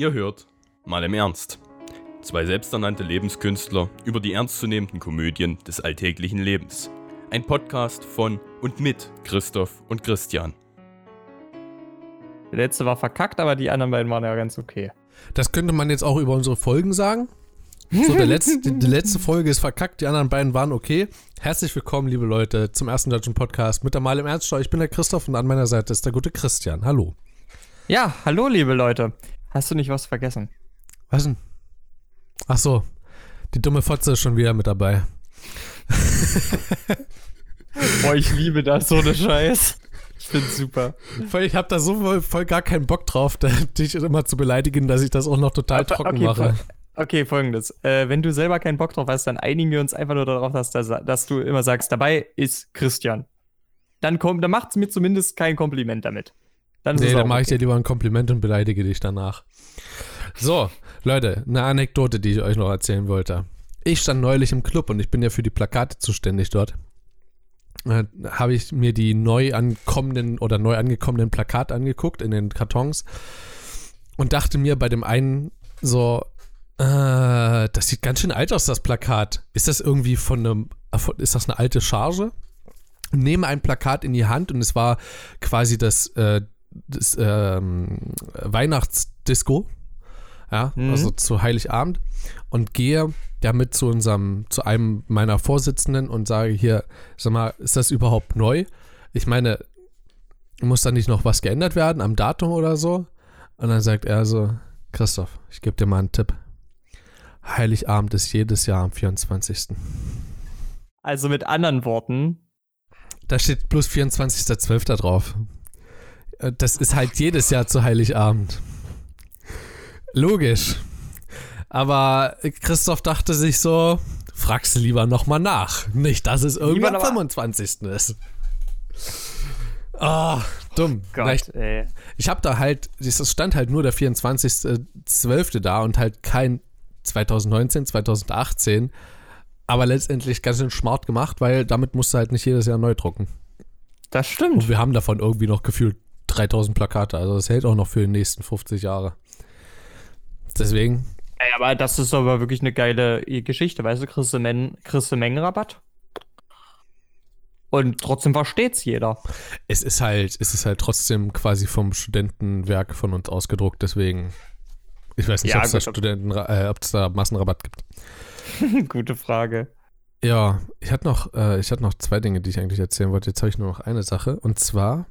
Ihr hört mal im Ernst. Zwei selbsternannte Lebenskünstler über die ernstzunehmenden Komödien des alltäglichen Lebens. Ein Podcast von und mit Christoph und Christian. Der letzte war verkackt, aber die anderen beiden waren ja ganz okay. Das könnte man jetzt auch über unsere Folgen sagen. So, der letzte, die, die letzte Folge ist verkackt, die anderen beiden waren okay. Herzlich willkommen, liebe Leute, zum ersten deutschen Podcast mit der Mal im Ernst. Ich bin der Christoph und an meiner Seite ist der gute Christian. Hallo. Ja, hallo, liebe Leute. Hast du nicht was vergessen? Was denn? Ach so, die dumme Fotze ist schon wieder mit dabei. Boah, ich liebe das, so eine Scheiß. Ich find's super. Voll, ich habe da so voll, voll gar keinen Bock drauf, dich immer zu beleidigen, dass ich das auch noch total Aber- trocken okay, mache. Okay, folgendes. Äh, wenn du selber keinen Bock drauf hast, dann einigen wir uns einfach nur darauf, dass, dass, dass du immer sagst, dabei ist Christian. Dann, komm, dann macht's mir zumindest kein Kompliment damit. Dann Nee, dann mache ich okay. dir lieber ein Kompliment und beleidige dich danach. So, Leute, eine Anekdote, die ich euch noch erzählen wollte. Ich stand neulich im Club und ich bin ja für die Plakate zuständig dort. Habe ich mir die neu ankommenden oder neu angekommenen Plakate angeguckt in den Kartons und dachte mir bei dem einen so, äh, das sieht ganz schön alt aus, das Plakat. Ist das irgendwie von einem, ist das eine alte Charge? Nehme ein Plakat in die Hand und es war quasi das, äh, das ähm, Weihnachtsdisco, ja, Mhm. also zu Heiligabend und gehe damit zu unserem, zu einem meiner Vorsitzenden und sage hier, sag mal, ist das überhaupt neu? Ich meine, muss da nicht noch was geändert werden am Datum oder so? Und dann sagt er so, Christoph, ich gebe dir mal einen Tipp. Heiligabend ist jedes Jahr am 24. Also mit anderen Worten, Da steht plus 24.12. drauf. Äh, Das ist halt jedes Jahr zu Heiligabend. Logisch. Aber Christoph dachte sich so, fragst du lieber nochmal nach. Nicht, dass es Lieber am noch mal- 25. ist. Ah, dumm. Gott, Vielleicht- ey. Ich habe da halt, es stand halt nur der 24.12. da und halt kein 2019, 2018. Aber letztendlich ganz schön smart gemacht, weil damit musst du halt nicht jedes Jahr neu drucken. Das stimmt. Und wir haben davon irgendwie noch gefühlt 3000 Plakate. Also das hält auch noch für die nächsten 50 Jahre. Deswegen, Ey, aber das ist aber wirklich eine geile Geschichte, weißt du, kriegst du, Men kriegst du Mengenrabatt. Und trotzdem versteht's jeder. es ist halt, es ist halt trotzdem quasi vom Studentenwerk von uns ausgedruckt. Deswegen, ich weiß nicht, Ja, ob es da Studenten, äh, ob es da Massenrabatt gibt. Gute Frage. Ja, ich hatte noch, äh, ich hatte noch zwei Dinge, die ich eigentlich erzählen wollte. Jetzt habe ich nur noch eine Sache. Und zwar,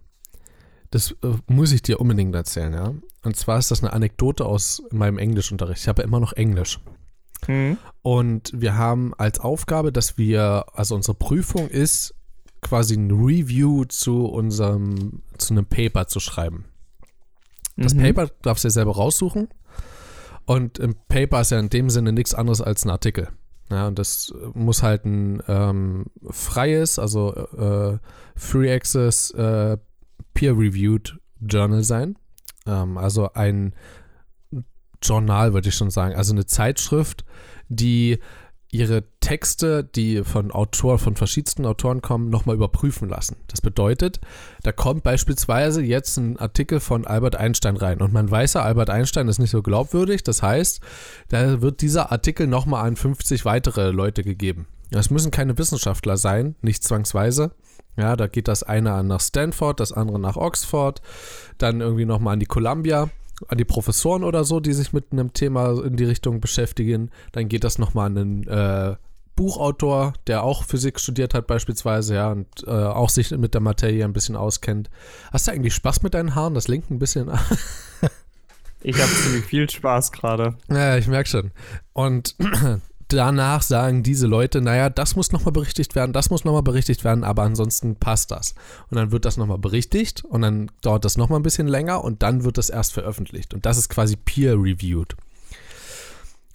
das äh, muss ich dir unbedingt erzählen, ja. Und zwar ist das eine Anekdote aus meinem Englischunterricht. Ich habe ja immer noch Englisch. Hm? Und wir haben als Aufgabe, dass wir, also unsere Prüfung ist, quasi ein Review zu unserem, zu einem Paper zu schreiben. Das Mhm. Paper darfst du dir selber raussuchen. Und im Paper ist ja in dem Sinne nichts anderes als ein Artikel. Ja, und das äh, muss halt ein ähm, freies, also äh, Free Access, äh, Peer-Reviewed Journal sein. Ähm, also ein Journal, würde ich schon sagen. Also eine Zeitschrift, die ihre Texte, die von Autor, von verschiedensten Autoren kommen, nochmal überprüfen lassen. Das bedeutet, da kommt beispielsweise jetzt ein Artikel von Albert Einstein rein und man weiß ja, Albert Einstein ist nicht so glaubwürdig. Das heißt, da wird dieser Artikel nochmal an 50 weitere Leute gegeben. Das müssen keine Wissenschaftler sein, nicht zwangsweise. Ja, da geht das eine an nach Stanford, das andere nach Oxford, dann irgendwie nochmal an die Columbia, an die Professoren oder so, die sich mit einem Thema in die Richtung beschäftigen. Dann geht das nochmal an einen äh, Buchautor, der auch Physik studiert hat beispielsweise, ja, und äh, auch sich mit der Materie ein bisschen auskennt. Hast du eigentlich Spaß mit deinen Haaren? Das lenkt ein bisschen an. Ich habe ziemlich viel Spaß gerade. Ja, ich merke schon. Und danach sagen diese Leute, naja, das muss nochmal berichtigt werden, das muss nochmal berichtigt werden, aber ansonsten passt das. Und dann wird das nochmal berichtigt und dann dauert das nochmal ein bisschen länger und dann wird das erst veröffentlicht. Und das ist quasi peer-reviewed.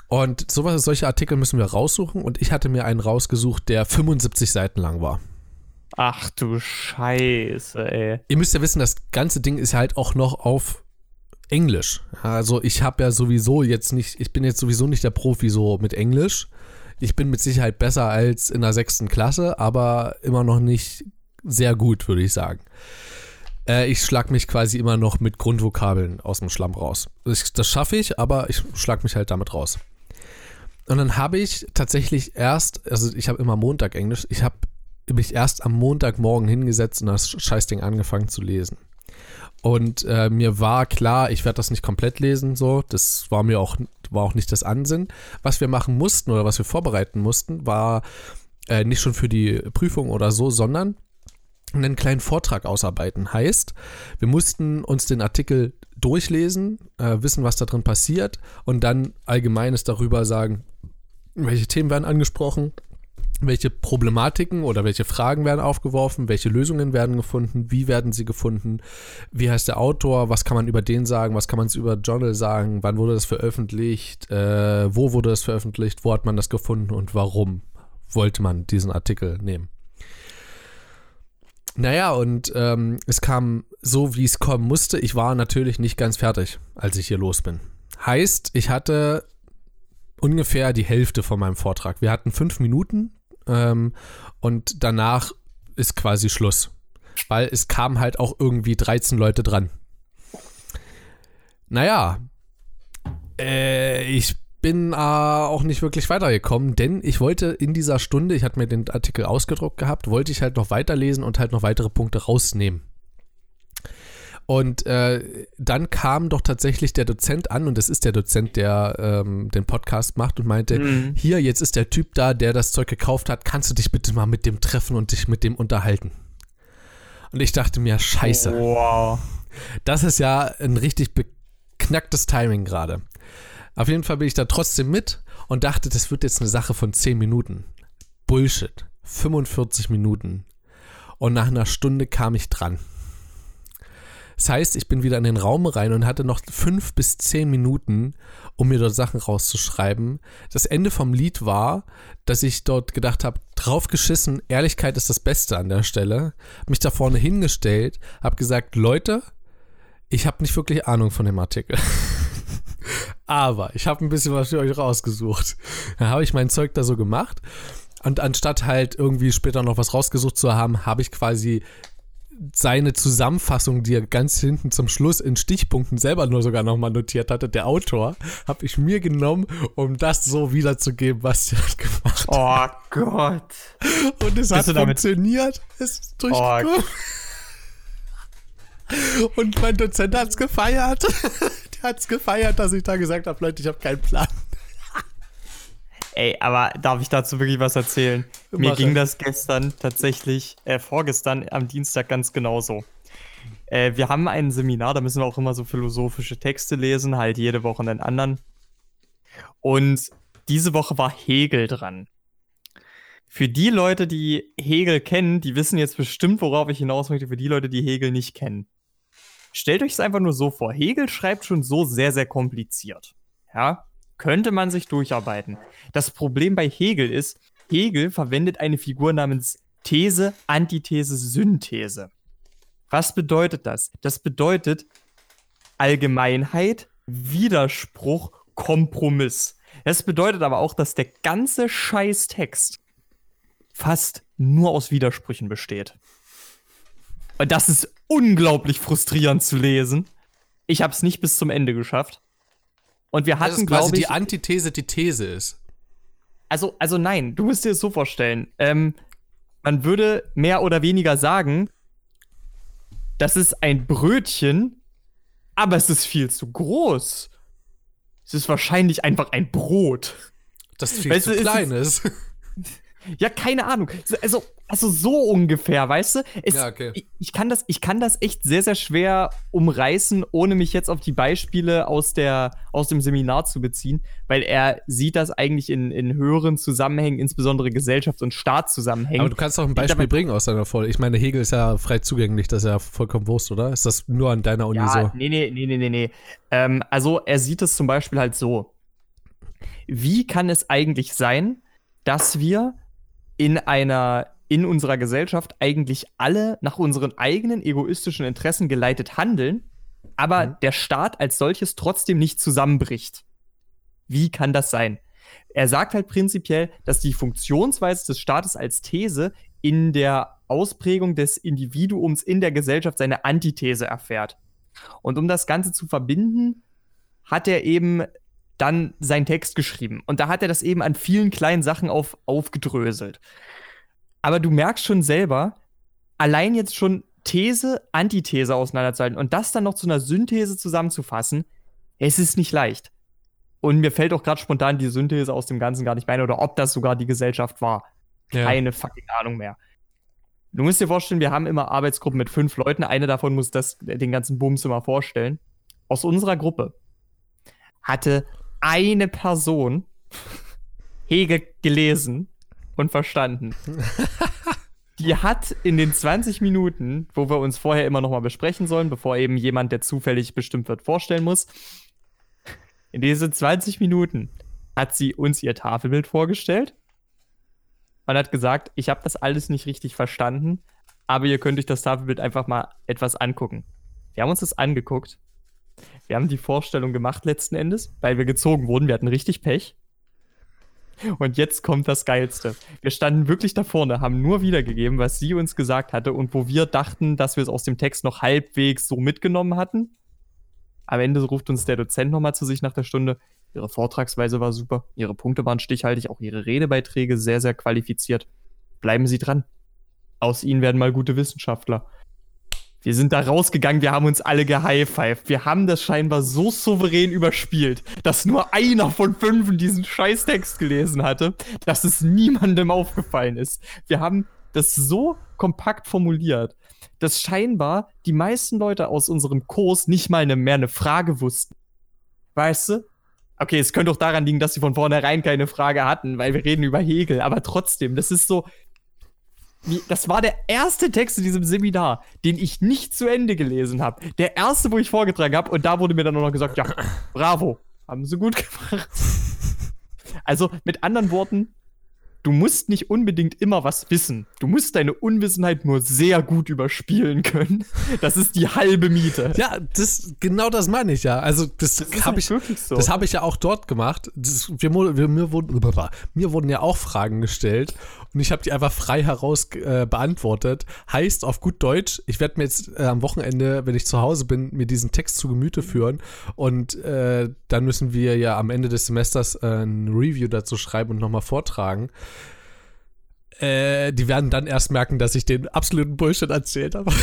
Und sowas, solche Artikel müssen wir raussuchen und ich hatte mir einen rausgesucht, der 75 Seiten lang war. Ach du Scheiße, ey. Ihr müsst ja wissen, das ganze Ding ist halt auch noch auf Englisch. Also ich habe ja sowieso jetzt nicht, ich bin jetzt sowieso nicht der Profi so mit Englisch. Ich bin mit Sicherheit besser als in der sechsten Klasse, aber immer noch nicht sehr gut, würde ich sagen. Äh, ich schlag mich quasi immer noch mit Grundvokabeln aus dem Schlamm raus. Ich, das schaffe ich, aber ich schlag mich halt damit raus. Und dann habe ich tatsächlich erst, also ich habe immer Montag Englisch, ich habe mich erst am Montagmorgen hingesetzt und das Scheißding angefangen zu lesen. Und äh, mir war klar, ich werde das nicht komplett lesen, so. Das war mir auch, war auch nicht das Ansinn. Was wir machen mussten oder was wir vorbereiten mussten, war äh, nicht schon für die Prüfung oder so, sondern einen kleinen Vortrag ausarbeiten. Heißt, wir mussten uns den Artikel durchlesen, äh, wissen, was da drin passiert und dann Allgemeines darüber sagen, welche Themen werden angesprochen, welche Problematiken oder welche Fragen werden aufgeworfen, welche Lösungen werden gefunden, wie werden sie gefunden, wie heißt der Autor, was kann man über den sagen, was kann man über Journal sagen, wann wurde das veröffentlicht, äh, wo wurde das veröffentlicht, wo hat man das gefunden und warum wollte man diesen Artikel nehmen. Naja, und ähm, es kam so, wie es kommen musste. Ich war natürlich nicht ganz fertig, als ich hier los bin. Heißt, ich hatte ungefähr die Hälfte von meinem Vortrag. Wir hatten fünf Minuten ähm, und danach ist quasi Schluss. Weil es kamen halt auch irgendwie 13 Leute dran. Naja, äh, ich bin äh, auch nicht wirklich weitergekommen, denn ich wollte in dieser Stunde, ich hatte mir den Artikel ausgedruckt gehabt, wollte ich halt noch weiterlesen und halt noch weitere Punkte rausnehmen. Und äh, dann kam doch tatsächlich der Dozent an, und das ist der Dozent, der ähm, den Podcast macht, und meinte: mhm. Hier, jetzt ist der Typ da, der das Zeug gekauft hat. Kannst du dich bitte mal mit dem treffen und dich mit dem unterhalten? Und ich dachte mir: Scheiße. Wow. Das ist ja ein richtig beknacktes Timing gerade. Auf jeden Fall bin ich da trotzdem mit und dachte, das wird jetzt eine Sache von 10 Minuten. Bullshit. 45 Minuten. Und nach einer Stunde kam ich dran. Das heißt, ich bin wieder in den Raum rein und hatte noch fünf bis zehn Minuten, um mir dort Sachen rauszuschreiben. Das Ende vom Lied war, dass ich dort gedacht habe, draufgeschissen, Ehrlichkeit ist das Beste an der Stelle. Mich da vorne hingestellt, habe gesagt, Leute, ich habe nicht wirklich Ahnung von dem Artikel. Aber ich habe ein bisschen was für euch rausgesucht. Dann habe ich mein Zeug da so gemacht. Und anstatt halt irgendwie später noch was rausgesucht zu haben, habe ich quasi seine Zusammenfassung, die er ganz hinten zum Schluss in Stichpunkten selber nur sogar nochmal notiert hatte, der Autor, habe ich mir genommen, um das so wiederzugeben, was er hat gemacht Oh Gott. Und es Bist hat funktioniert. Es ist durchgekommen. Oh. Und mein Dozent hat es gefeiert. der hat es gefeiert, dass ich da gesagt habe, Leute, ich habe keinen Plan. Ey, aber darf ich dazu wirklich was erzählen? Mach Mir ging das gestern tatsächlich, äh, vorgestern am Dienstag ganz genauso. Äh, wir haben ein Seminar, da müssen wir auch immer so philosophische Texte lesen, halt jede Woche einen anderen. Und diese Woche war Hegel dran. Für die Leute, die Hegel kennen, die wissen jetzt bestimmt, worauf ich hinaus möchte, für die Leute, die Hegel nicht kennen. Stellt euch es einfach nur so vor. Hegel schreibt schon so sehr, sehr kompliziert. Ja, könnte man sich durcharbeiten. Das Problem bei Hegel ist, Hegel verwendet eine Figur namens These, Antithese, Synthese. Was bedeutet das? Das bedeutet Allgemeinheit, Widerspruch, Kompromiss. Das bedeutet aber auch, dass der ganze Scheißtext fast nur aus Widersprüchen besteht. Und das ist unglaublich frustrierend zu lesen. Ich habe es nicht bis zum Ende geschafft. Und wir hatten, glaube ich. die Antithese die These ist. Also, also nein, du musst dir das so vorstellen. Ähm, man würde mehr oder weniger sagen, das ist ein Brötchen, aber es ist viel zu groß. Es ist wahrscheinlich einfach ein Brot. Das viel weißt zu klein ist. Ja, keine Ahnung. Also, also so ungefähr, weißt du? Es, ja, okay. ich, ich, kann das, ich kann das echt sehr, sehr schwer umreißen, ohne mich jetzt auf die Beispiele aus, der, aus dem Seminar zu beziehen, weil er sieht das eigentlich in, in höheren Zusammenhängen, insbesondere Gesellschafts- und Staatszusammenhängen. Aber du kannst auch ein Beispiel bringen aus deiner Folge. Ich meine, Hegel ist ja frei zugänglich, das ist ja vollkommen Wurst, oder? Ist das nur an deiner Uni ja, so? Nee, nee, nee, nee, nee, nee. Ähm, also er sieht es zum Beispiel halt so. Wie kann es eigentlich sein, dass wir in einer in unserer Gesellschaft eigentlich alle nach unseren eigenen egoistischen Interessen geleitet handeln, aber mhm. der Staat als solches trotzdem nicht zusammenbricht. Wie kann das sein? Er sagt halt prinzipiell, dass die Funktionsweise des Staates als These in der Ausprägung des Individuums in der Gesellschaft seine Antithese erfährt. Und um das Ganze zu verbinden, hat er eben dann seinen Text geschrieben. Und da hat er das eben an vielen kleinen Sachen auf, aufgedröselt. Aber du merkst schon selber, allein jetzt schon These, Antithese auseinanderzuhalten und das dann noch zu einer Synthese zusammenzufassen, es ist nicht leicht. Und mir fällt auch gerade spontan die Synthese aus dem Ganzen gar nicht mehr ein oder ob das sogar die Gesellschaft war. Ja. Keine fucking Ahnung mehr. Du musst dir vorstellen, wir haben immer Arbeitsgruppen mit fünf Leuten. Eine davon muss das, den ganzen Bums immer vorstellen. Aus unserer Gruppe hatte eine Person Hegel gelesen und verstanden. Die hat in den 20 Minuten, wo wir uns vorher immer noch mal besprechen sollen, bevor eben jemand, der zufällig bestimmt wird, vorstellen muss, in diese 20 Minuten hat sie uns ihr Tafelbild vorgestellt und hat gesagt, ich habe das alles nicht richtig verstanden, aber ihr könnt euch das Tafelbild einfach mal etwas angucken. Wir haben uns das angeguckt. Wir haben die Vorstellung gemacht letzten Endes, weil wir gezogen wurden. Wir hatten richtig Pech. Und jetzt kommt das Geilste. Wir standen wirklich da vorne, haben nur wiedergegeben, was sie uns gesagt hatte und wo wir dachten, dass wir es aus dem Text noch halbwegs so mitgenommen hatten. Am Ende ruft uns der Dozent nochmal zu sich nach der Stunde. Ihre Vortragsweise war super, ihre Punkte waren stichhaltig, auch ihre Redebeiträge sehr, sehr qualifiziert. Bleiben Sie dran. Aus Ihnen werden mal gute Wissenschaftler. Wir sind da rausgegangen, wir haben uns alle gehighfived. Wir haben das scheinbar so souverän überspielt, dass nur einer von fünf diesen Scheißtext gelesen hatte, dass es niemandem aufgefallen ist. Wir haben das so kompakt formuliert, dass scheinbar die meisten Leute aus unserem Kurs nicht mal eine, mehr eine Frage wussten. Weißt du? Okay, es könnte auch daran liegen, dass sie von vornherein keine Frage hatten, weil wir reden über Hegel, aber trotzdem, das ist so, das war der erste Text in diesem Seminar, den ich nicht zu Ende gelesen habe. Der erste, wo ich vorgetragen habe. Und da wurde mir dann nur noch gesagt, ja, bravo, haben sie gut gemacht. Also mit anderen Worten, du musst nicht unbedingt immer was wissen. Du musst deine Unwissenheit nur sehr gut überspielen können. Das ist die halbe Miete. Ja, das, genau das meine ich ja. Also, das, das habe halt ich, so. das ich ja auch dort gemacht. Das, wir, wir, mir, wurden, mir wurden ja auch Fragen gestellt und ich habe die einfach frei heraus äh, beantwortet. Heißt auf gut Deutsch, ich werde mir jetzt äh, am Wochenende, wenn ich zu Hause bin, mir diesen Text zu Gemüte führen und äh, dann müssen wir ja am Ende des Semesters äh, ein Review dazu schreiben und nochmal vortragen. Äh, die werden dann erst merken, dass ich den absoluten Bullshit erzählt habe.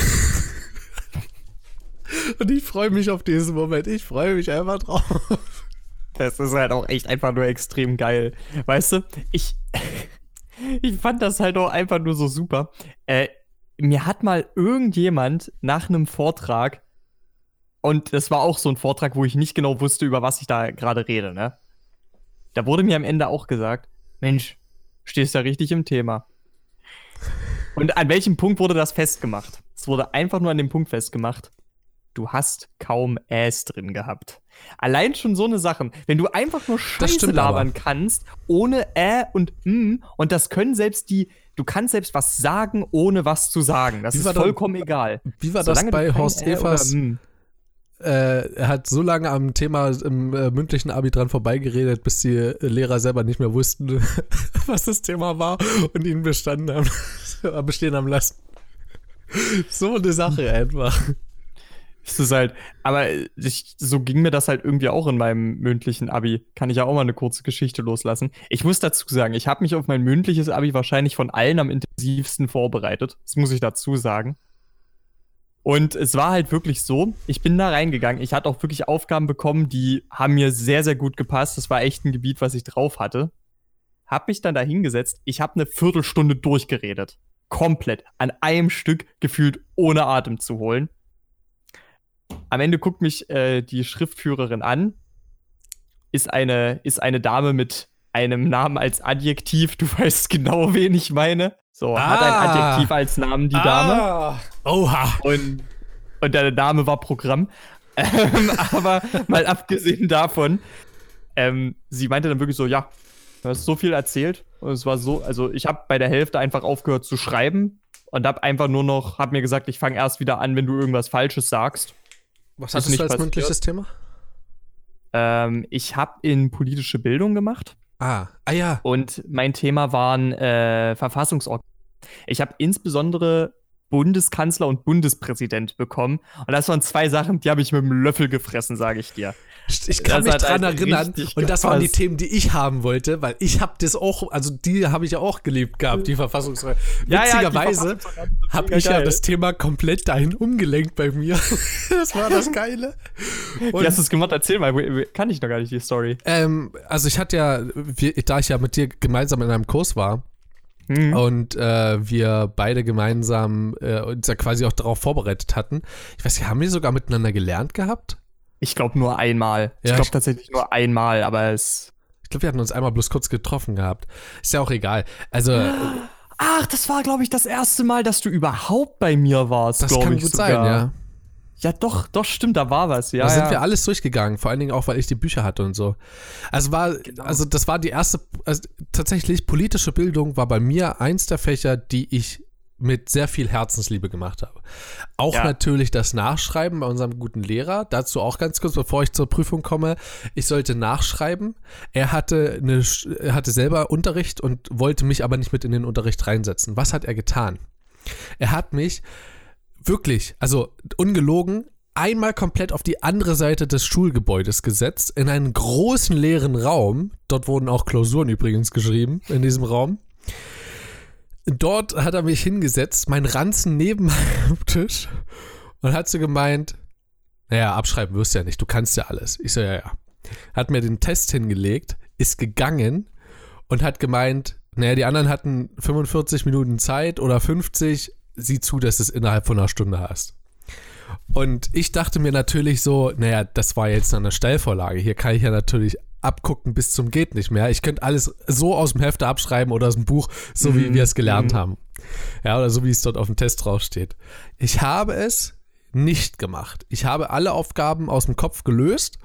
und ich freue mich auf diesen Moment. Ich freue mich einfach drauf. Das ist halt auch echt einfach nur extrem geil. Weißt du, ich, ich fand das halt auch einfach nur so super. Äh, mir hat mal irgendjemand nach einem Vortrag, und das war auch so ein Vortrag, wo ich nicht genau wusste, über was ich da gerade rede, ne? Da wurde mir am Ende auch gesagt, Mensch, stehst da richtig im Thema. Und an welchem Punkt wurde das festgemacht? Es wurde einfach nur an dem Punkt festgemacht, du hast kaum Äs drin gehabt. Allein schon so eine Sache. Wenn du einfach nur Scheiße labern aber. kannst, ohne Ä und M, und das können selbst die, du kannst selbst was sagen, ohne was zu sagen. Das ist vollkommen da, egal. Wie war Solange das bei Horst Evers? Äh, er hat so lange am Thema im äh, mündlichen Abi dran vorbeigeredet, bis die Lehrer selber nicht mehr wussten, was das Thema war und ihn bestanden haben, bestehen haben lassen. So eine Sache einfach. Es ist halt, aber ich, so ging mir das halt irgendwie auch in meinem mündlichen Abi. Kann ich ja auch mal eine kurze Geschichte loslassen. Ich muss dazu sagen, ich habe mich auf mein mündliches Abi wahrscheinlich von allen am intensivsten vorbereitet. Das muss ich dazu sagen. Und es war halt wirklich so, ich bin da reingegangen. Ich hatte auch wirklich Aufgaben bekommen, die haben mir sehr, sehr gut gepasst. Das war echt ein Gebiet, was ich drauf hatte. Hab mich dann da hingesetzt. Ich habe eine Viertelstunde durchgeredet. Komplett. An einem Stück gefühlt ohne Atem zu holen. Am Ende guckt mich äh, die Schriftführerin an. Ist eine, ist eine Dame mit einem Namen als Adjektiv. Du weißt genau, wen ich meine. So, ah. hat ein ah. Adjektiv als Namen die Dame. Ah. Oha. Und, und der Name war Programm. Ähm, aber mal abgesehen davon, ähm, sie meinte dann wirklich so, ja, du hast so viel erzählt. Und es war so, also ich habe bei der Hälfte einfach aufgehört zu schreiben und habe einfach nur noch, habe mir gesagt, ich fange erst wieder an, wenn du irgendwas Falsches sagst. Was hattest du als passiert. mündliches Thema? Ähm, ich habe in politische Bildung gemacht. Ah, ah ja. Und mein Thema waren äh, Verfassungsorgane. Ich habe insbesondere Bundeskanzler und Bundespräsident bekommen. Und das waren zwei Sachen, die habe ich mit dem Löffel gefressen, sage ich dir. Ich kann das mich dran halt erinnern. Und das waren die Themen, die ich haben wollte, weil ich habe das auch, also die habe ich ja auch geliebt gehabt, die Verfassungsrechte. Ja, Witzigerweise ja, habe ich ja das Thema komplett dahin umgelenkt bei mir. das war das Geile. Und, Wie hast du es gemacht? Erzähl mal, kann ich noch gar nicht die Story. Ähm, also ich hatte ja, da ich ja mit dir gemeinsam in einem Kurs war, Mhm. Und äh, wir beide gemeinsam äh, uns ja quasi auch darauf vorbereitet hatten. Ich weiß nicht, haben wir sogar miteinander gelernt gehabt? Ich glaube nur einmal. Ja, ich glaube tatsächlich nur einmal, aber es. Ich glaube, wir hatten uns einmal bloß kurz getroffen gehabt. Ist ja auch egal. Also. Ach, das war, glaube ich, das erste Mal, dass du überhaupt bei mir warst. Das kann gut sogar. sein, ja. Ja, doch, doch, stimmt, da war was, ja. Da sind ja. wir alles durchgegangen, vor allen Dingen auch, weil ich die Bücher hatte und so. Also war, genau. also das war die erste, also tatsächlich politische Bildung war bei mir eins der Fächer, die ich mit sehr viel Herzensliebe gemacht habe. Auch ja. natürlich das Nachschreiben bei unserem guten Lehrer. Dazu auch ganz kurz, bevor ich zur Prüfung komme. Ich sollte nachschreiben. Er hatte, eine, er hatte selber Unterricht und wollte mich aber nicht mit in den Unterricht reinsetzen. Was hat er getan? Er hat mich wirklich, also ungelogen, einmal komplett auf die andere Seite des Schulgebäudes gesetzt, in einen großen leeren Raum. Dort wurden auch Klausuren übrigens geschrieben, in diesem Raum. Dort hat er mich hingesetzt, mein Ranzen neben meinem Tisch und hat so gemeint, naja, abschreiben wirst du ja nicht, du kannst ja alles. Ich so, ja, ja. Hat mir den Test hingelegt, ist gegangen und hat gemeint, naja, die anderen hatten 45 Minuten Zeit oder 50, sieh zu, dass du es innerhalb von einer Stunde hast. Und ich dachte mir natürlich so, naja, das war jetzt eine Stellvorlage. Hier kann ich ja natürlich abgucken bis zum geht nicht mehr. Ich könnte alles so aus dem Hefte abschreiben oder aus dem Buch, so wie mm, wir es gelernt mm. haben. Ja, oder so wie es dort auf dem Test draufsteht. Ich habe es nicht gemacht. Ich habe alle Aufgaben aus dem Kopf gelöst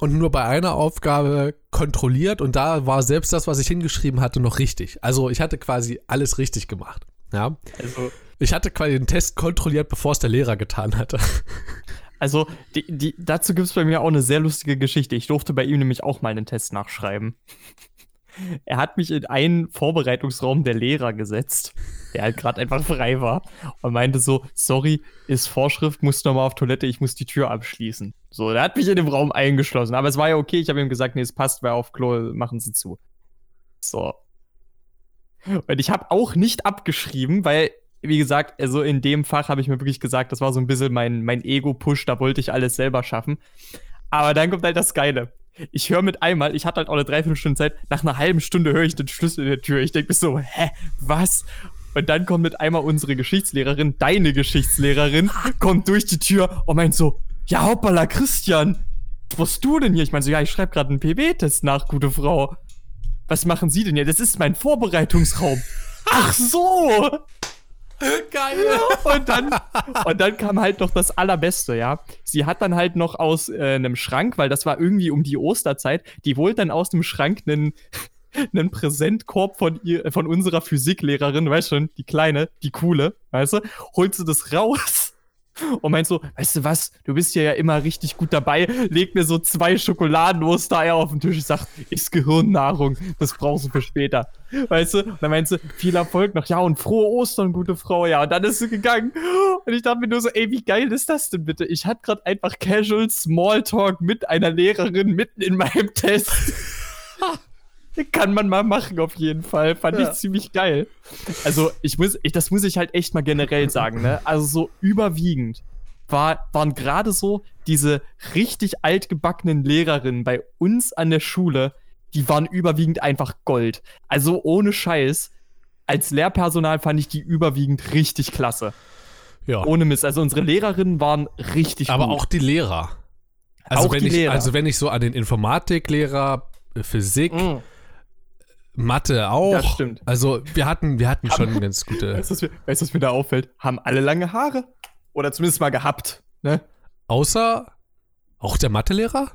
und nur bei einer Aufgabe kontrolliert und da war selbst das, was ich hingeschrieben hatte, noch richtig. Also ich hatte quasi alles richtig gemacht. Ja. Also ich hatte quasi den Test kontrolliert, bevor es der Lehrer getan hatte. Also, die, die, dazu gibt es bei mir auch eine sehr lustige Geschichte. Ich durfte bei ihm nämlich auch mal einen Test nachschreiben. Er hat mich in einen Vorbereitungsraum der Lehrer gesetzt, der halt gerade einfach frei war, und meinte so: Sorry, ist Vorschrift, muss nochmal auf Toilette, ich muss die Tür abschließen. So, der hat mich in dem Raum eingeschlossen. Aber es war ja okay, ich habe ihm gesagt: Nee, es passt, weil auf Klo machen sie zu. So. Und ich habe auch nicht abgeschrieben, weil wie gesagt, also in dem Fach habe ich mir wirklich gesagt, das war so ein bisschen mein, mein Ego-Push, da wollte ich alles selber schaffen. Aber dann kommt halt das Geile. Ich höre mit einmal, ich hatte halt auch eine Dreiviertelstunde Zeit, nach einer halben Stunde höre ich den Schlüssel in der Tür. Ich denke mir so, hä, was? Und dann kommt mit einmal unsere Geschichtslehrerin, deine Geschichtslehrerin, kommt durch die Tür und meint so, ja, hoppala, Christian, was du denn hier? Ich meine so, ja, ich schreibe gerade einen PB-Test nach, gute Frau. Was machen Sie denn hier? Das ist mein Vorbereitungsraum. Ach so! Geil. Und dann, und dann kam halt noch das Allerbeste, ja. Sie hat dann halt noch aus äh, einem Schrank, weil das war irgendwie um die Osterzeit, die holt dann aus dem Schrank einen, einen Präsentkorb von ihr, von unserer Physiklehrerin, weißt du schon, die kleine, die coole, weißt du, holt sie das raus und meint so, weißt du was, du bist ja immer richtig gut dabei, leg mir so zwei Schokoladen-Ostereier auf den Tisch und sagt, ist Gehirnnahrung, das brauchst du für später. Weißt du? Und dann meint sie, viel Erfolg noch, ja, und frohe Ostern, gute Frau, ja. Und dann ist sie gegangen. Und ich dachte mir nur so, ey, wie geil ist das denn bitte? Ich hatte gerade einfach Casual Smalltalk mit einer Lehrerin mitten in meinem Test. Kann man mal machen, auf jeden Fall. Fand ja. ich ziemlich geil. Also, ich muss, ich, das muss ich halt echt mal generell sagen, ne? Also, so überwiegend war, waren gerade so diese richtig altgebackenen Lehrerinnen bei uns an der Schule, die waren überwiegend einfach Gold. Also, ohne Scheiß. Als Lehrpersonal fand ich die überwiegend richtig klasse. Ja. Ohne Mist. Also, unsere Lehrerinnen waren richtig Aber gut. auch die Lehrer. Also, auch wenn ich, Lehrer. also, wenn ich so an den Informatiklehrer, Physik, mm Mathe auch. Das stimmt. Also wir hatten, wir hatten schon ganz gute. Weißt du, was, mir, weißt, was mir da auffällt? Haben alle lange Haare. Oder zumindest mal gehabt. Ne? Außer auch der Mathelehrer?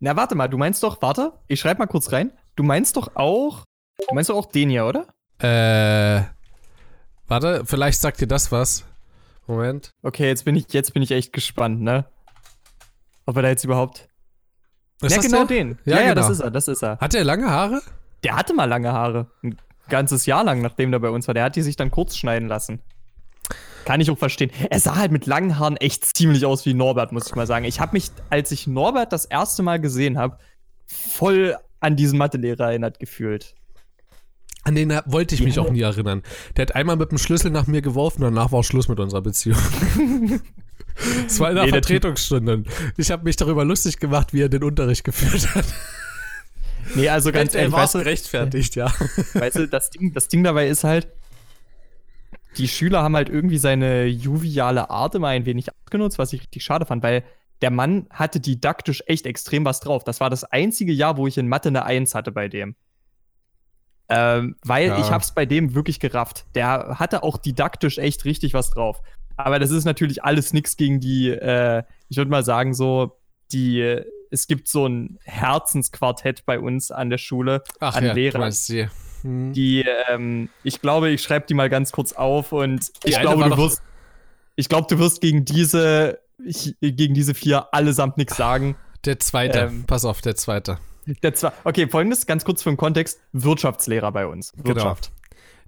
Na, warte mal, du meinst doch, warte, ich schreib mal kurz rein. Du meinst doch auch. Du meinst doch auch den hier, oder? Äh. Warte, vielleicht sagt dir das was. Moment. Okay, jetzt bin ich, jetzt bin ich echt gespannt, ne? Ob er da jetzt überhaupt. Ist ja, genau der? den. Ja, ja, ja genau. das ist er, das ist er. Hat er lange Haare? Der hatte mal lange Haare. ganzes Jahr lang, nachdem der bei uns war. Der hat die sich dann kurz schneiden lassen. Kann ich auch verstehen. Er sah halt mit langen Haaren echt ziemlich aus wie Norbert, muss ich mal sagen. Ich habe mich, als ich Norbert das erste Mal gesehen habe, voll an diesen Mathelehrer erinnert gefühlt. An den wollte ich mich ja. auch nie erinnern. Der hat einmal mit dem Schlüssel nach mir geworfen, danach war Schluss mit unserer Beziehung. Es war in der nee, Vertretungsstunde. Ich habe mich darüber lustig gemacht, wie er den Unterricht geführt hat. Nee, also ganz ehrlich, du, gerechtfertigt, ja. Weißt du, das Ding, das Ding dabei ist halt, die Schüler haben halt irgendwie seine joviale Art immer ein wenig abgenutzt, was ich richtig schade fand, weil der Mann hatte didaktisch echt extrem was drauf. Das war das einzige Jahr, wo ich in Mathe eine Eins hatte bei dem. Ähm, weil ja. ich hab's bei dem wirklich gerafft. Der hatte auch didaktisch echt richtig was drauf. Aber das ist natürlich alles nichts gegen die, äh, ich würde mal sagen, so, die, es gibt so ein Herzensquartett bei uns an der Schule, Ach an ja, Lehrern. Hm. Die, ähm, ich glaube, ich schreibe die mal ganz kurz auf und die ich glaube, du wirst, ich glaube, du wirst gegen diese, ich, gegen diese vier allesamt nichts sagen. Der zweite, ähm, pass auf, der zweite. Der zwei, okay, folgendes, ganz kurz für den Kontext: Wirtschaftslehrer bei uns. Genau. Wirtschaft. Genau.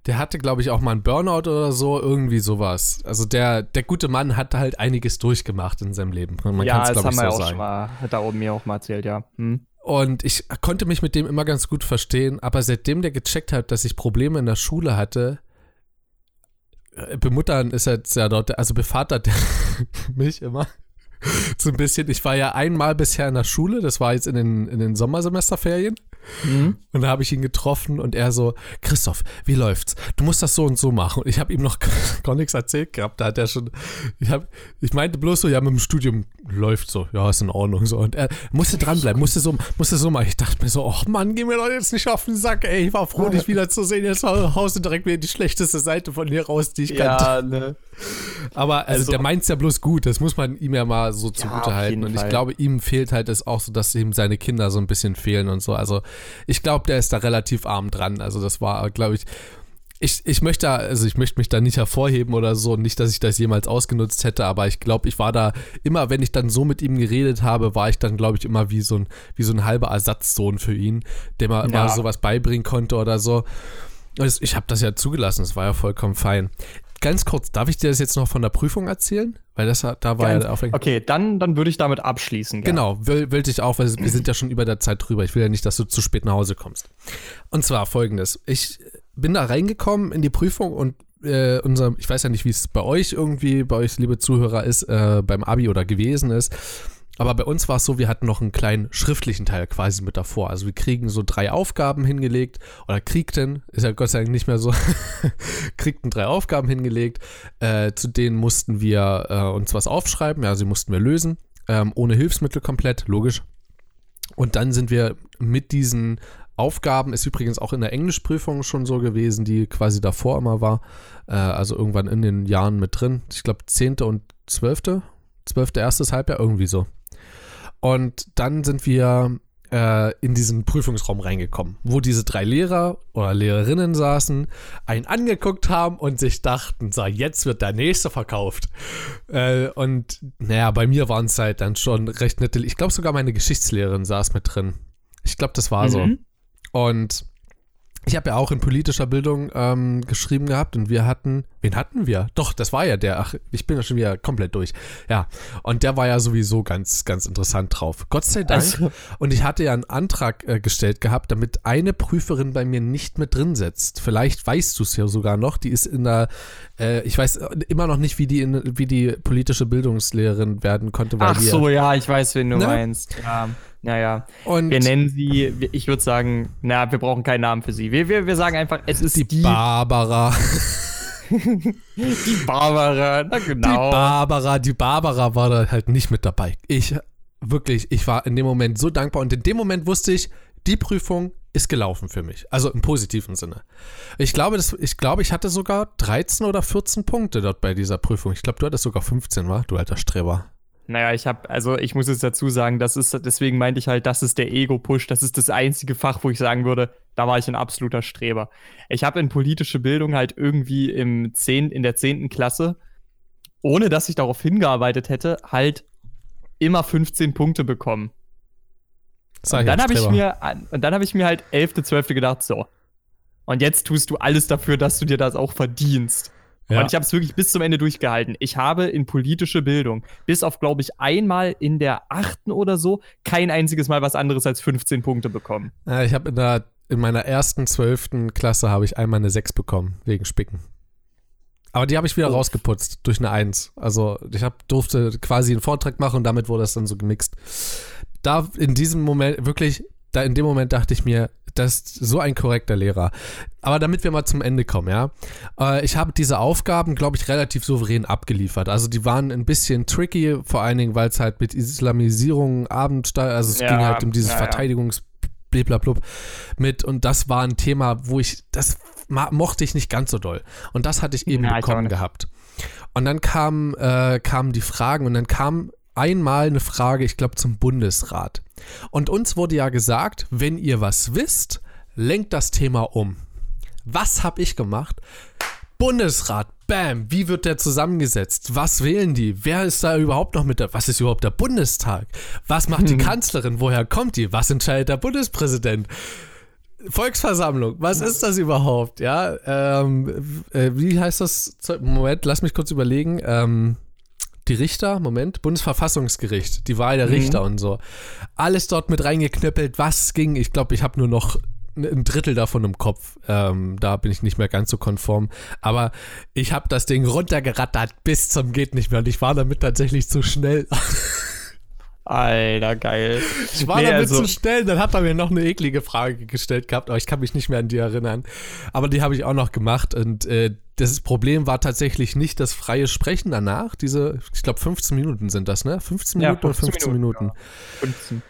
Der hatte, glaube ich, auch mal einen Burnout oder so, irgendwie sowas. Also der, der gute Mann hat halt einiges durchgemacht in seinem Leben. Man ja, das haben wir so auch sagen. schon mal, hat da oben mir auch mal erzählt, ja. Hm. Und ich konnte mich mit dem immer ganz gut verstehen, aber seitdem der gecheckt hat, dass ich Probleme in der Schule hatte, äh, bemuttern ist jetzt ja dort, also bevatert mich immer so ein bisschen. Ich war ja einmal bisher in der Schule, das war jetzt in den, in den Sommersemesterferien. Mhm. Und da habe ich ihn getroffen und er so, Christoph, wie läuft's? Du musst das so und so machen. Und ich habe ihm noch gar nichts erzählt gehabt. Da hat er schon, ich, hab, ich meinte bloß so, ja, mit dem Studium läuft so, ja, ist in Ordnung so. Und er musste dranbleiben, musste so, musste so mal. Ich dachte mir so, oh Mann, geh mir doch jetzt nicht auf den Sack, ey. Ich war froh, dich wiederzusehen. Jetzt haust du direkt wieder die schlechteste Seite von dir raus, die ich ja, kannte. Ne. Aber also, also der meint's ja bloß gut, das muss man ihm ja mal so zugute halten. Und ich glaube, ihm fehlt halt es auch so, dass ihm seine Kinder so ein bisschen fehlen und so. Also ich glaube, der ist da relativ arm dran. Also das war, glaube ich, ich, ich möchte also ich möchte mich da nicht hervorheben oder so, nicht, dass ich das jemals ausgenutzt hätte, aber ich glaube, ich war da immer, wenn ich dann so mit ihm geredet habe, war ich dann, glaube ich, immer wie so ein, wie so ein halber Ersatzsohn für ihn, dem er ja. mal sowas beibringen konnte oder so. Ich habe das ja zugelassen, es war ja vollkommen fein. Ganz kurz, darf ich dir das jetzt noch von der Prüfung erzählen? Weil das da war Ganz, ja der Okay, dann, dann würde ich damit abschließen. Gern. Genau, will, will ich auch, weil wir sind ja schon über der Zeit drüber. Ich will ja nicht, dass du zu spät nach Hause kommst. Und zwar folgendes. Ich bin da reingekommen in die Prüfung und äh, unser, ich weiß ja nicht, wie es bei euch irgendwie, bei euch, liebe Zuhörer, ist, äh, beim Abi oder gewesen ist. Aber bei uns war es so, wir hatten noch einen kleinen schriftlichen Teil quasi mit davor. Also wir kriegen so drei Aufgaben hingelegt oder kriegten, ist ja Gott sei Dank nicht mehr so, kriegten drei Aufgaben hingelegt. Äh, zu denen mussten wir äh, uns was aufschreiben, ja, sie mussten wir lösen. Ähm, ohne Hilfsmittel komplett, logisch. Und dann sind wir mit diesen Aufgaben, ist übrigens auch in der Englischprüfung schon so gewesen, die quasi davor immer war. Äh, also irgendwann in den Jahren mit drin. Ich glaube, 10. und 12. 12. erstes Halbjahr, irgendwie so. Und dann sind wir äh, in diesen Prüfungsraum reingekommen, wo diese drei Lehrer oder Lehrerinnen saßen, einen angeguckt haben und sich dachten, so, jetzt wird der nächste verkauft. Äh, und naja, bei mir waren es halt dann schon recht nette. Ich glaube sogar meine Geschichtslehrerin saß mit drin. Ich glaube, das war mhm. so. Und ich habe ja auch in politischer Bildung ähm, geschrieben gehabt und wir hatten, wen hatten wir? Doch, das war ja der, ach, ich bin ja schon wieder komplett durch. Ja, und der war ja sowieso ganz, ganz interessant drauf. Gott sei Dank. Also. Und ich hatte ja einen Antrag äh, gestellt gehabt, damit eine Prüferin bei mir nicht mit drin sitzt. Vielleicht weißt du es ja sogar noch, die ist in der, äh, ich weiß immer noch nicht, wie die, in, wie die politische Bildungslehrerin werden konnte. Weil ach so, ja, ich weiß, wen du ne? meinst. Ja. Naja, und wir nennen sie, ich würde sagen, na, wir brauchen keinen Namen für sie. Wir, wir, wir sagen einfach, es ist die, die Barbara. die Barbara, na genau. Die Barbara, die Barbara war da halt nicht mit dabei. Ich, wirklich, ich war in dem Moment so dankbar und in dem Moment wusste ich, die Prüfung ist gelaufen für mich. Also im positiven Sinne. Ich glaube, das, ich glaube, ich hatte sogar 13 oder 14 Punkte dort bei dieser Prüfung. Ich glaube, du hattest sogar 15, war? Du alter Streber. Naja, ich habe, also ich muss jetzt dazu sagen, das ist, deswegen meinte ich halt, das ist der Ego-Push. Das ist das einzige Fach, wo ich sagen würde, da war ich ein absoluter Streber. Ich habe in politische Bildung halt irgendwie im 10, in der 10. Klasse, ohne dass ich darauf hingearbeitet hätte, halt immer 15 Punkte bekommen. Und dann habe ich mir, und dann habe ich mir halt 11., 12. gedacht, so. Und jetzt tust du alles dafür, dass du dir das auch verdienst. Ja. Und ich habe es wirklich bis zum Ende durchgehalten. Ich habe in politische Bildung, bis auf, glaube ich, einmal in der achten oder so, kein einziges Mal was anderes als 15 Punkte bekommen. Ja, ich habe in, in meiner ersten, zwölften Klasse habe ich einmal eine 6 bekommen, wegen Spicken. Aber die habe ich wieder oh. rausgeputzt durch eine 1. Also ich hab, durfte quasi einen Vortrag machen und damit wurde das dann so gemixt. Da in diesem Moment, wirklich, da in dem Moment dachte ich mir, das ist so ein korrekter Lehrer. Aber damit wir mal zum Ende kommen, ja. Äh, ich habe diese Aufgaben, glaube ich, relativ souverän abgeliefert. Also die waren ein bisschen tricky, vor allen Dingen, weil es halt mit Islamisierung, Abendsteuer, also es ja, ging halt um dieses ja, Verteidigungs- Bliblablub mit und das war ein Thema, wo ich, das mochte ich nicht ganz so doll. Und das hatte ich eben ja, bekommen gehabt. Und dann kam, äh, kamen die Fragen und dann kam einmal eine Frage, ich glaube, zum Bundesrat. Und uns wurde ja gesagt, wenn ihr was wisst, lenkt das Thema um. Was habe ich gemacht? Bundesrat, bam, wie wird der zusammengesetzt? Was wählen die? Wer ist da überhaupt noch mit da? Was ist überhaupt der Bundestag? Was macht die Kanzlerin? Woher kommt die? Was entscheidet der Bundespräsident? Volksversammlung, was ist das überhaupt? Ja, ähm, äh, wie heißt das? Moment, lass mich kurz überlegen. Ähm, die Richter, Moment, Bundesverfassungsgericht, die Wahl der mhm. Richter und so. Alles dort mit reingeknüppelt, was ging. Ich glaube, ich habe nur noch ein Drittel davon im Kopf. Ähm, da bin ich nicht mehr ganz so konform. Aber ich habe das Ding runtergerattert bis zum geht nicht mehr und ich war damit tatsächlich zu schnell. Alter, geil. Ich war nee, damit also, zu schnell, dann hat er mir noch eine eklige Frage gestellt gehabt, aber ich kann mich nicht mehr an die erinnern. Aber die habe ich auch noch gemacht und äh, das Problem war tatsächlich nicht das freie Sprechen danach. Diese, ich glaube, 15 Minuten sind das, ne? 15 Minuten ja, 15 oder 15 Minuten? Minuten. Ja. 15.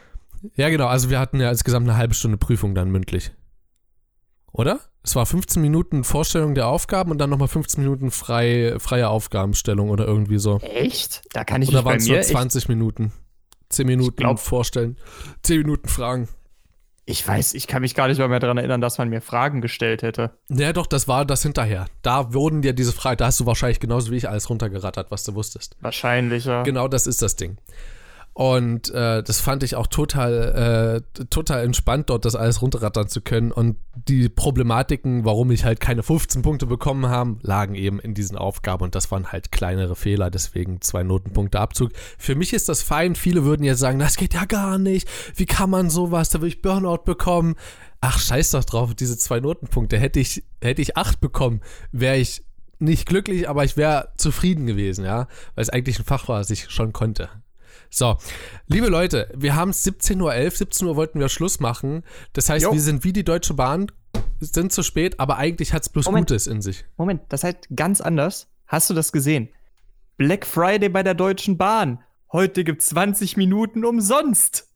ja, genau. Also wir hatten ja insgesamt eine halbe Stunde Prüfung dann mündlich. Oder? Es war 15 Minuten Vorstellung der Aufgaben und dann nochmal 15 Minuten frei, freie Aufgabenstellung oder irgendwie so. Echt? Da kann ich Oder waren es nur 20 Minuten? 10 Minuten glaub, vorstellen, 10 Minuten Fragen. Ich weiß, ich kann mich gar nicht mehr, mehr daran erinnern, dass man mir Fragen gestellt hätte. Ja, doch, das war das hinterher. Da wurden dir diese Fragen, da hast du wahrscheinlich genauso wie ich alles runtergerattert, was du wusstest. Wahrscheinlich, ja. Genau das ist das Ding. Und äh, das fand ich auch total, äh, total entspannt, dort das alles runterrattern zu können. Und die Problematiken, warum ich halt keine 15 Punkte bekommen habe, lagen eben in diesen Aufgaben. Und das waren halt kleinere Fehler, deswegen zwei Notenpunkte Abzug. Für mich ist das fein. Viele würden jetzt sagen, das geht ja gar nicht. Wie kann man sowas? Da würde ich Burnout bekommen. Ach, scheiß doch drauf, diese zwei Notenpunkte. Hätte ich, hätte ich acht bekommen, wäre ich nicht glücklich, aber ich wäre zufrieden gewesen, ja. Weil es eigentlich ein Fach war, das ich schon konnte. So, liebe Leute, wir haben es 17.11 Uhr, 17 Uhr wollten wir Schluss machen. Das heißt, jo. wir sind wie die Deutsche Bahn, sind zu spät, aber eigentlich hat es bloß Moment. Gutes in sich. Moment, das heißt ganz anders. Hast du das gesehen? Black Friday bei der Deutschen Bahn. Heute gibt 20 Minuten umsonst.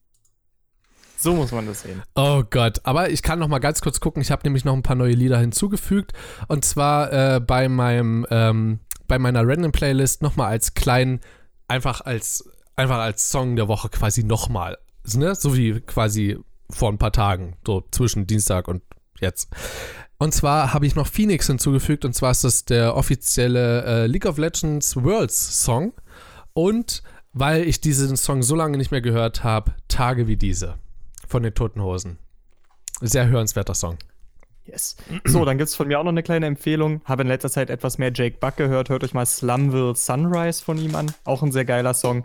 So muss man das sehen. Oh Gott, aber ich kann noch mal ganz kurz gucken. Ich habe nämlich noch ein paar neue Lieder hinzugefügt und zwar äh, bei meinem ähm, bei meiner Random Playlist noch mal als kleinen einfach als einfach als Song der Woche quasi nochmal. Ne? So wie quasi vor ein paar Tagen, so zwischen Dienstag und jetzt. Und zwar habe ich noch Phoenix hinzugefügt und zwar ist das der offizielle äh, League of Legends Worlds Song. Und weil ich diesen Song so lange nicht mehr gehört habe, Tage wie diese von den Toten Hosen. Sehr hörenswerter Song. Yes. So, dann gibt es von mir auch noch eine kleine Empfehlung. Habe in letzter Zeit etwas mehr Jake Buck gehört. Hört euch mal Slumville Sunrise von ihm an. Auch ein sehr geiler Song.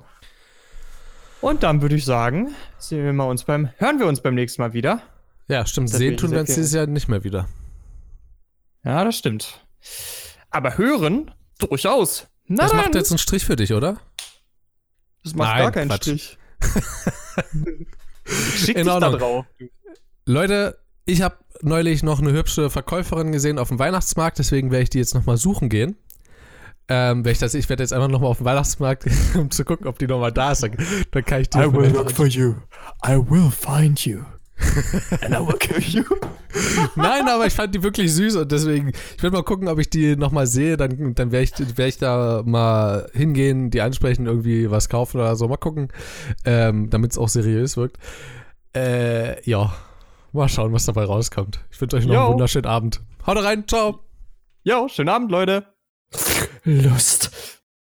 Und dann würde ich sagen, sehen wir mal uns beim, hören wir uns beim nächsten Mal wieder. Ja, stimmt. Das sehen tun wir uns dieses Jahr nicht mehr wieder. Ja, das stimmt. Aber hören, durchaus. Na das dann. macht jetzt einen Strich für dich, oder? Das macht Nein, gar keinen Quatsch. Strich. Schick In Ordnung. da drauf. Leute, ich habe neulich noch eine hübsche Verkäuferin gesehen auf dem Weihnachtsmarkt, deswegen werde ich die jetzt nochmal suchen gehen. Ähm, wenn ich das, ich werde jetzt einfach nochmal auf den Weihnachtsmarkt, um zu gucken, ob die nochmal da ist. Dann, dann kann ich die. I will look for you. I will find you. And I will kill you. Nein, aber ich fand die wirklich süß und deswegen, ich werde mal gucken, ob ich die nochmal sehe. Dann, dann werde ich, werd ich da mal hingehen, die ansprechen, irgendwie was kaufen oder so. Mal gucken, ähm, damit es auch seriös wirkt. Äh, ja, mal schauen, was dabei rauskommt. Ich wünsche euch noch Yo. einen wunderschönen Abend. Haut rein, ciao. Jo, schönen Abend, Leute. Lust.